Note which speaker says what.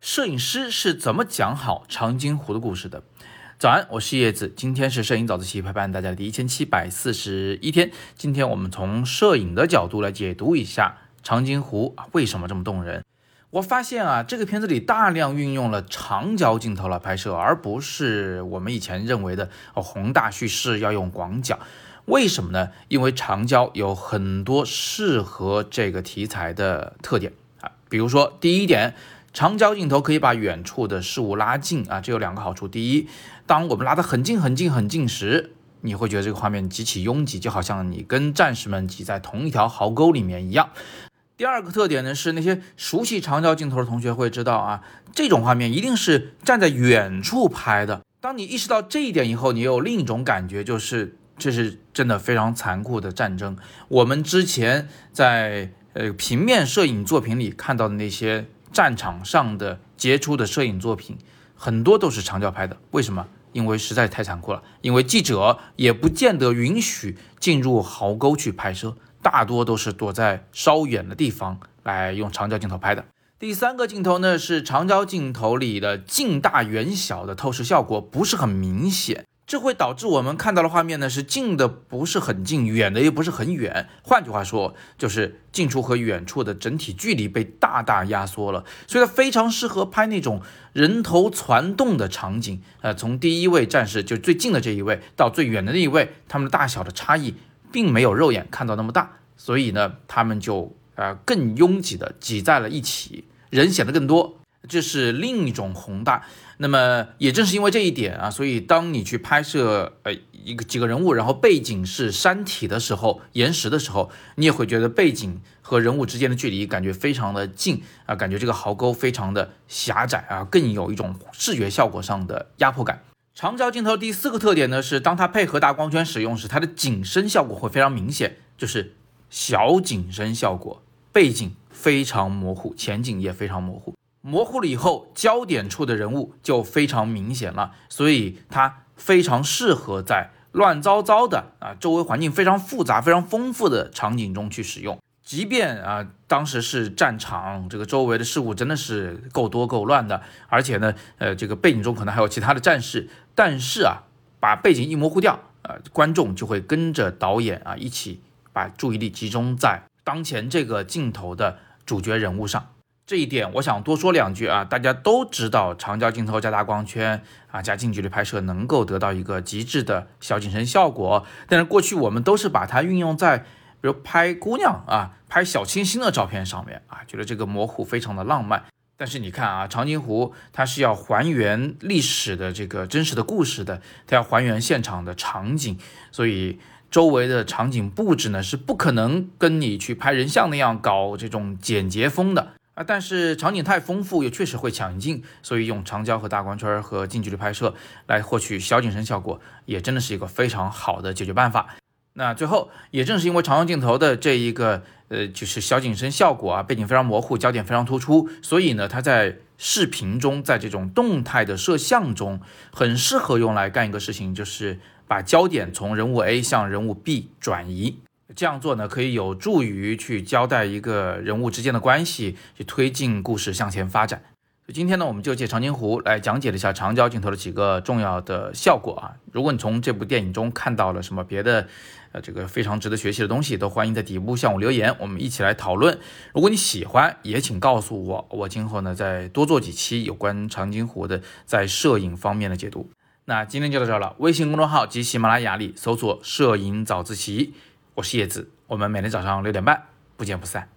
Speaker 1: 摄影师是怎么讲好长津湖的故事的？早安，我是叶子，今天是摄影早自习陪伴大家的第一千七百四十一天。今天我们从摄影的角度来解读一下长津湖啊，为什么这么动人？我发现啊，这个片子里大量运用了长焦镜头来拍摄，而不是我们以前认为的哦宏大叙事要用广角。为什么呢？因为长焦有很多适合这个题材的特点啊，比如说第一点。长焦镜头可以把远处的事物拉近啊，这有两个好处。第一，当我们拉得很近很近很近时，你会觉得这个画面极其拥挤，就好像你跟战士们挤在同一条壕沟里面一样。第二个特点呢，是那些熟悉长焦镜头的同学会知道啊，这种画面一定是站在远处拍的。当你意识到这一点以后，你有另一种感觉，就是这是真的非常残酷的战争。我们之前在呃平面摄影作品里看到的那些。战场上的杰出的摄影作品，很多都是长焦拍的。为什么？因为实在太残酷了。因为记者也不见得允许进入壕沟去拍摄，大多都是躲在稍远的地方来用长焦镜头拍的。第三个镜头呢，是长焦镜头里的近大远小的透视效果不是很明显。这会导致我们看到的画面呢是近的不是很近，远的又不是很远。换句话说，就是近处和远处的整体距离被大大压缩了，所以它非常适合拍那种人头攒动的场景。呃，从第一位战士就最近的这一位到最远的那一位，他们的大小的差异并没有肉眼看到那么大，所以呢，他们就呃更拥挤的挤在了一起，人显得更多。这是另一种宏大。那么也正是因为这一点啊，所以当你去拍摄呃一个几个人物，然后背景是山体的时候，岩石的时候，你也会觉得背景和人物之间的距离感觉非常的近啊，感觉这个壕沟非常的狭窄啊，更有一种视觉效果上的压迫感。长焦镜头第四个特点呢是，当它配合大光圈使用时，它的景深效果会非常明显，就是小景深效果，背景非常模糊，前景也非常模糊。模糊了以后，焦点处的人物就非常明显了，所以它非常适合在乱糟糟的啊，周围环境非常复杂、非常丰富的场景中去使用。即便啊，当时是战场，这个周围的事物真的是够多够乱的，而且呢，呃，这个背景中可能还有其他的战士，但是啊，把背景一模糊掉，呃，观众就会跟着导演啊一起把注意力集中在当前这个镜头的主角人物上。这一点我想多说两句啊，大家都知道长焦镜头加大光圈啊，加近距离拍摄能够得到一个极致的小景深效果。但是过去我们都是把它运用在比如拍姑娘啊、拍小清新的照片上面啊，觉得这个模糊非常的浪漫。但是你看啊，长津湖它是要还原历史的这个真实的故事的，它要还原现场的场景，所以周围的场景布置呢是不可能跟你去拍人像那样搞这种简洁风的。啊，但是场景太丰富，也确实会抢镜，所以用长焦和大光圈和近距离拍摄来获取小景深效果，也真的是一个非常好的解决办法。那最后，也正是因为长焦镜头的这一个呃，就是小景深效果啊，背景非常模糊，焦点非常突出，所以呢，它在视频中，在这种动态的摄像中，很适合用来干一个事情，就是把焦点从人物 A 向人物 B 转移。这样做呢，可以有助于去交代一个人物之间的关系，去推进故事向前发展。今天呢，我们就借长津湖来讲解了一下长焦镜头的几个重要的效果啊。如果你从这部电影中看到了什么别的，呃，这个非常值得学习的东西，都欢迎在底部向我留言，我们一起来讨论。如果你喜欢，也请告诉我，我今后呢再多做几期有关长津湖的在摄影方面的解读。那今天就到这了，微信公众号及喜马拉雅里搜索“摄影早自习”。我是叶子，我们每天早上六点半不见不散。